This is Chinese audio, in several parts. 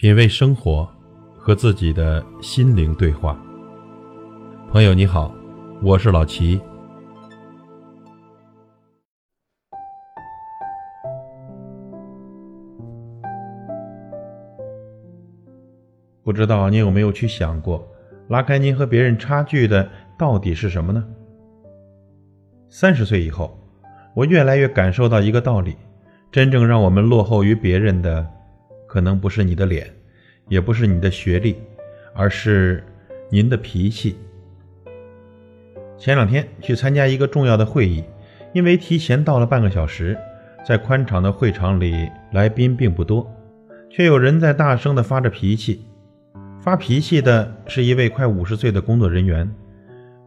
品味生活，和自己的心灵对话。朋友你好，我是老齐。不知道你有没有去想过，拉开您和别人差距的到底是什么呢？三十岁以后，我越来越感受到一个道理：真正让我们落后于别人的。可能不是你的脸，也不是你的学历，而是您的脾气。前两天去参加一个重要的会议，因为提前到了半个小时，在宽敞的会场里，来宾并不多，却有人在大声地发着脾气。发脾气的是一位快五十岁的工作人员，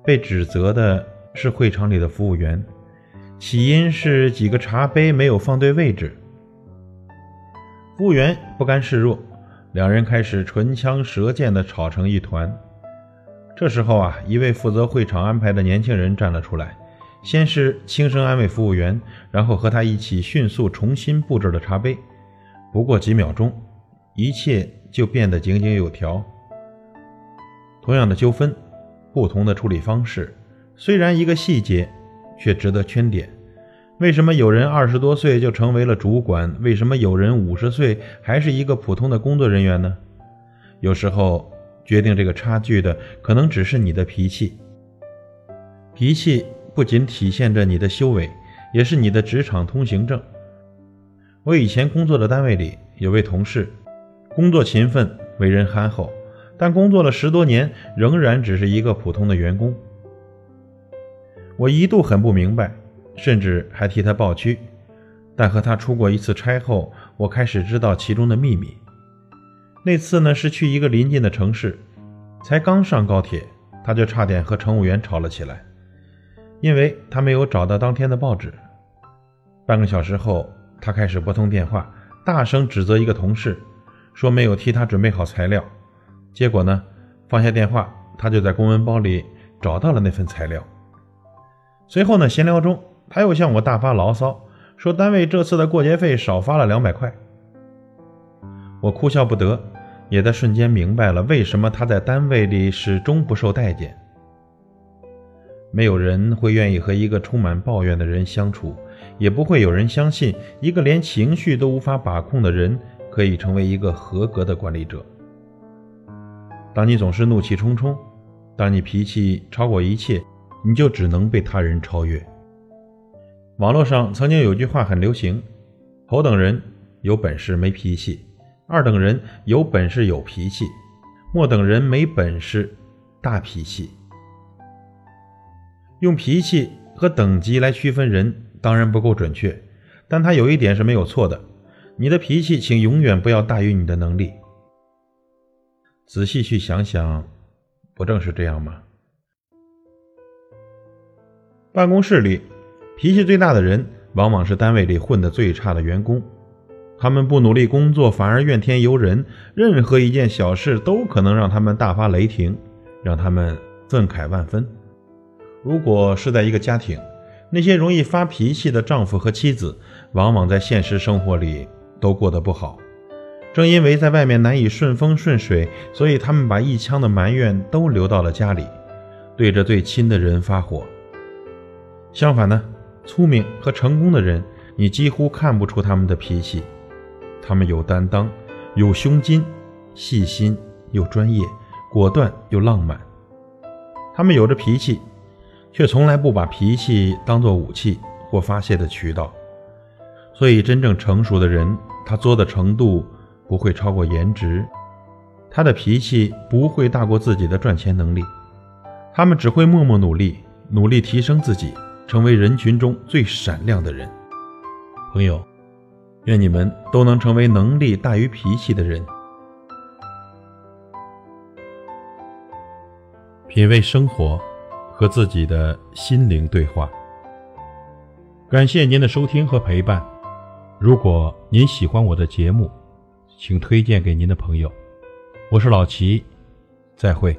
被指责的是会场里的服务员，起因是几个茶杯没有放对位置。服务员不甘示弱，两人开始唇枪舌剑地吵成一团。这时候啊，一位负责会场安排的年轻人站了出来，先是轻声安慰服务员，然后和他一起迅速重新布置了茶杯。不过几秒钟，一切就变得井井有条。同样的纠纷，不同的处理方式，虽然一个细节，却值得圈点。为什么有人二十多岁就成为了主管？为什么有人五十岁还是一个普通的工作人员呢？有时候决定这个差距的，可能只是你的脾气。脾气不仅体现着你的修为，也是你的职场通行证。我以前工作的单位里有位同事，工作勤奋，为人憨厚，但工作了十多年，仍然只是一个普通的员工。我一度很不明白。甚至还替他抱屈，但和他出过一次差后，我开始知道其中的秘密。那次呢，是去一个邻近的城市，才刚上高铁，他就差点和乘务员吵了起来，因为他没有找到当天的报纸。半个小时后，他开始拨通电话，大声指责一个同事，说没有替他准备好材料。结果呢，放下电话，他就在公文包里找到了那份材料。随后呢，闲聊中。他又向我大发牢骚，说单位这次的过节费少发了两百块。我哭笑不得，也在瞬间明白了为什么他在单位里始终不受待见。没有人会愿意和一个充满抱怨的人相处，也不会有人相信一个连情绪都无法把控的人可以成为一个合格的管理者。当你总是怒气冲冲，当你脾气超过一切，你就只能被他人超越。网络上曾经有句话很流行：“头等人有本事没脾气，二等人有本事有脾气，末等人没本事大脾气。”用脾气和等级来区分人当然不够准确，但他有一点是没有错的：你的脾气请永远不要大于你的能力。仔细去想想，不正是这样吗？办公室里。脾气最大的人，往往是单位里混得最差的员工。他们不努力工作，反而怨天尤人，任何一件小事都可能让他们大发雷霆，让他们愤慨万分。如果是在一个家庭，那些容易发脾气的丈夫和妻子，往往在现实生活里都过得不好。正因为在外面难以顺风顺水，所以他们把一腔的埋怨都留到了家里，对着最亲的人发火。相反呢？聪明和成功的人，你几乎看不出他们的脾气。他们有担当，有胸襟，细心又专业，果断又浪漫。他们有着脾气，却从来不把脾气当作武器或发泄的渠道。所以，真正成熟的人，他作的程度不会超过颜值，他的脾气不会大过自己的赚钱能力。他们只会默默努力，努力提升自己。成为人群中最闪亮的人，朋友，愿你们都能成为能力大于脾气的人。品味生活，和自己的心灵对话。感谢您的收听和陪伴。如果您喜欢我的节目，请推荐给您的朋友。我是老齐，再会。